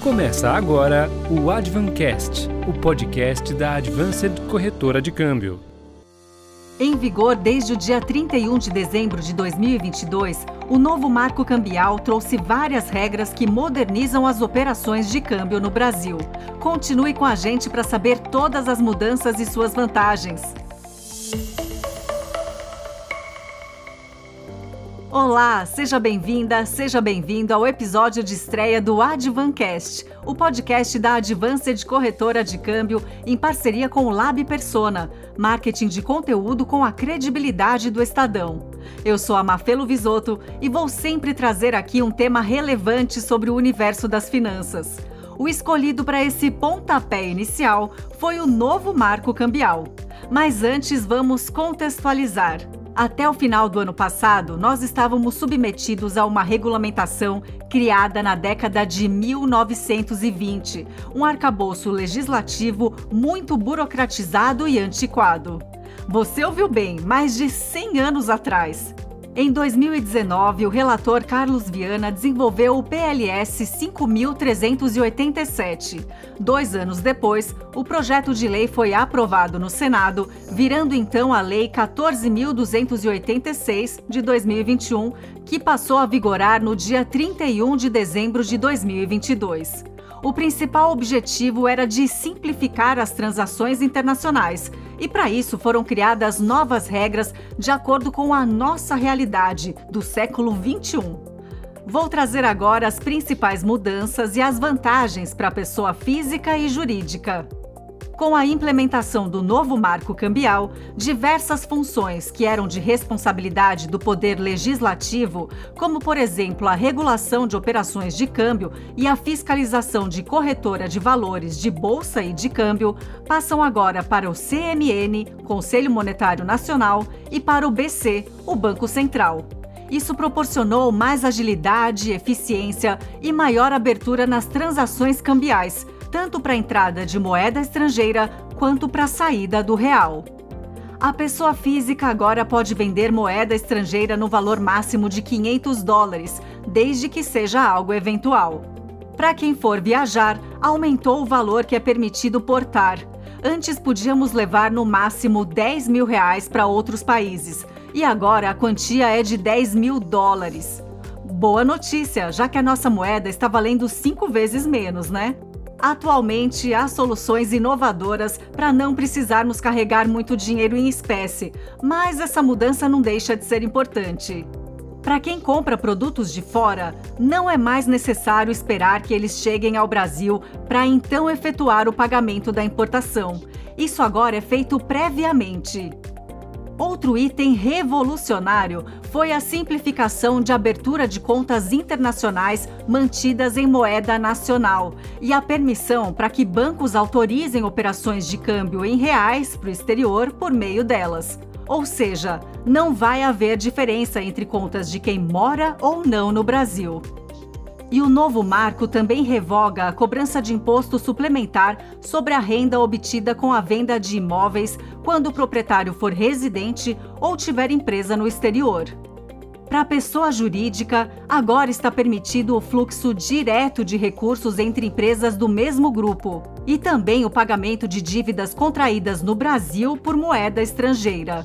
Começa agora o Advancast, o podcast da Advanced Corretora de Câmbio. Em vigor desde o dia 31 de dezembro de 2022, o novo marco cambial trouxe várias regras que modernizam as operações de câmbio no Brasil. Continue com a gente para saber todas as mudanças e suas vantagens. Olá, seja bem-vinda, seja bem-vindo ao episódio de estreia do Advancast, o podcast da Advanced Corretora de Câmbio em parceria com o Lab Persona, marketing de conteúdo com a credibilidade do Estadão. Eu sou a Mafelo Visoto e vou sempre trazer aqui um tema relevante sobre o universo das finanças. O escolhido para esse pontapé inicial foi o novo marco cambial. Mas antes vamos contextualizar. Até o final do ano passado, nós estávamos submetidos a uma regulamentação criada na década de 1920, um arcabouço legislativo muito burocratizado e antiquado. Você ouviu bem, mais de 100 anos atrás. Em 2019, o relator Carlos Viana desenvolveu o PLS 5387. Dois anos depois, o projeto de lei foi aprovado no Senado, virando então a Lei 14.286 de 2021, que passou a vigorar no dia 31 de dezembro de 2022. O principal objetivo era de simplificar as transações internacionais e, para isso, foram criadas novas regras de acordo com a nossa realidade do século XXI. Vou trazer agora as principais mudanças e as vantagens para a pessoa física e jurídica. Com a implementação do novo marco cambial, diversas funções que eram de responsabilidade do Poder Legislativo, como, por exemplo, a regulação de operações de câmbio e a fiscalização de corretora de valores de bolsa e de câmbio, passam agora para o CMN, Conselho Monetário Nacional, e para o BC, o Banco Central. Isso proporcionou mais agilidade, eficiência e maior abertura nas transações cambiais tanto para a entrada de moeda estrangeira quanto para a saída do real. A pessoa física agora pode vender moeda estrangeira no valor máximo de 500 dólares, desde que seja algo eventual. Para quem for viajar, aumentou o valor que é permitido portar. Antes podíamos levar no máximo 10 mil reais para outros países, e agora a quantia é de 10 mil dólares. Boa notícia, já que a nossa moeda está valendo cinco vezes menos, né? Atualmente, há soluções inovadoras para não precisarmos carregar muito dinheiro em espécie, mas essa mudança não deixa de ser importante. Para quem compra produtos de fora, não é mais necessário esperar que eles cheguem ao Brasil para então efetuar o pagamento da importação. Isso agora é feito previamente. Outro item revolucionário foi a simplificação de abertura de contas internacionais mantidas em moeda nacional e a permissão para que bancos autorizem operações de câmbio em reais para o exterior por meio delas. Ou seja, não vai haver diferença entre contas de quem mora ou não no Brasil. E o novo marco também revoga a cobrança de imposto suplementar sobre a renda obtida com a venda de imóveis quando o proprietário for residente ou tiver empresa no exterior. Para a pessoa jurídica, agora está permitido o fluxo direto de recursos entre empresas do mesmo grupo e também o pagamento de dívidas contraídas no Brasil por moeda estrangeira.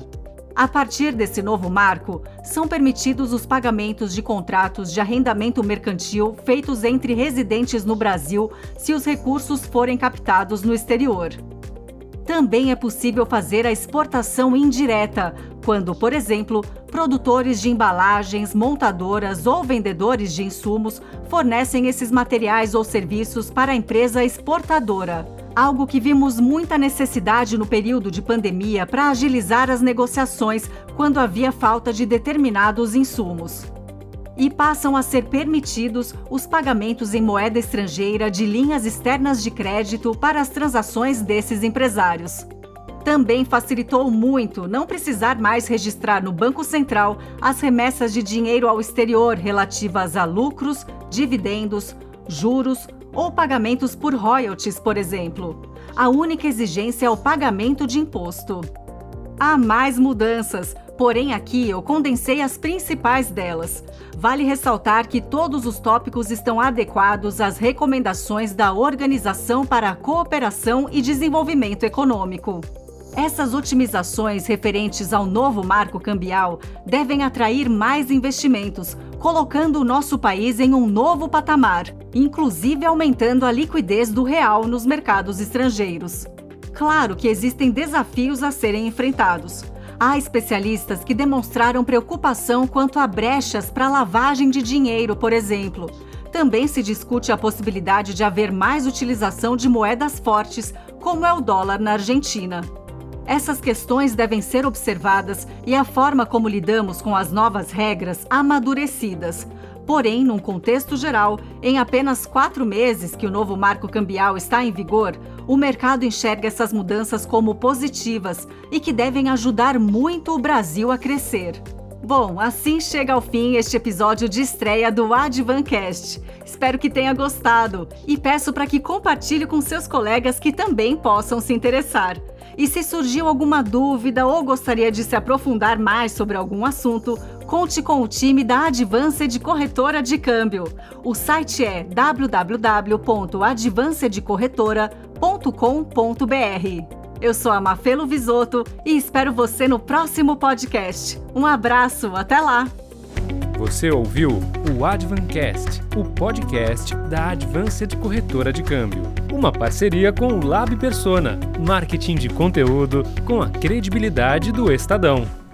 A partir desse novo marco, são permitidos os pagamentos de contratos de arrendamento mercantil feitos entre residentes no Brasil se os recursos forem captados no exterior. Também é possível fazer a exportação indireta, quando, por exemplo, produtores de embalagens, montadoras ou vendedores de insumos fornecem esses materiais ou serviços para a empresa exportadora algo que vimos muita necessidade no período de pandemia para agilizar as negociações quando havia falta de determinados insumos. E passam a ser permitidos os pagamentos em moeda estrangeira de linhas externas de crédito para as transações desses empresários. Também facilitou muito não precisar mais registrar no Banco Central as remessas de dinheiro ao exterior relativas a lucros, dividendos, juros ou pagamentos por royalties, por exemplo. A única exigência é o pagamento de imposto. Há mais mudanças, Porém, aqui eu condensei as principais delas. Vale ressaltar que todos os tópicos estão adequados às recomendações da Organização para a Cooperação e Desenvolvimento Econômico. Essas otimizações referentes ao novo marco cambial devem atrair mais investimentos, colocando o nosso país em um novo patamar, inclusive aumentando a liquidez do real nos mercados estrangeiros. Claro que existem desafios a serem enfrentados. Há especialistas que demonstraram preocupação quanto a brechas para lavagem de dinheiro, por exemplo. Também se discute a possibilidade de haver mais utilização de moedas fortes, como é o dólar na Argentina. Essas questões devem ser observadas e a forma como lidamos com as novas regras amadurecidas. Porém, num contexto geral, em apenas quatro meses que o novo marco cambial está em vigor, o mercado enxerga essas mudanças como positivas e que devem ajudar muito o Brasil a crescer. Bom, assim chega ao fim este episódio de estreia do Advancast. Espero que tenha gostado e peço para que compartilhe com seus colegas que também possam se interessar. E se surgiu alguma dúvida ou gostaria de se aprofundar mais sobre algum assunto, conte com o time da Advanced Corretora de Câmbio. O site é www.advancedecorretora.com.br. Eu sou a Mafelo Visoto e espero você no próximo podcast. Um abraço, até lá! Você ouviu o Advancast, o podcast da Advanced Corretora de Câmbio. Uma parceria com o Lab Persona, marketing de conteúdo com a credibilidade do Estadão.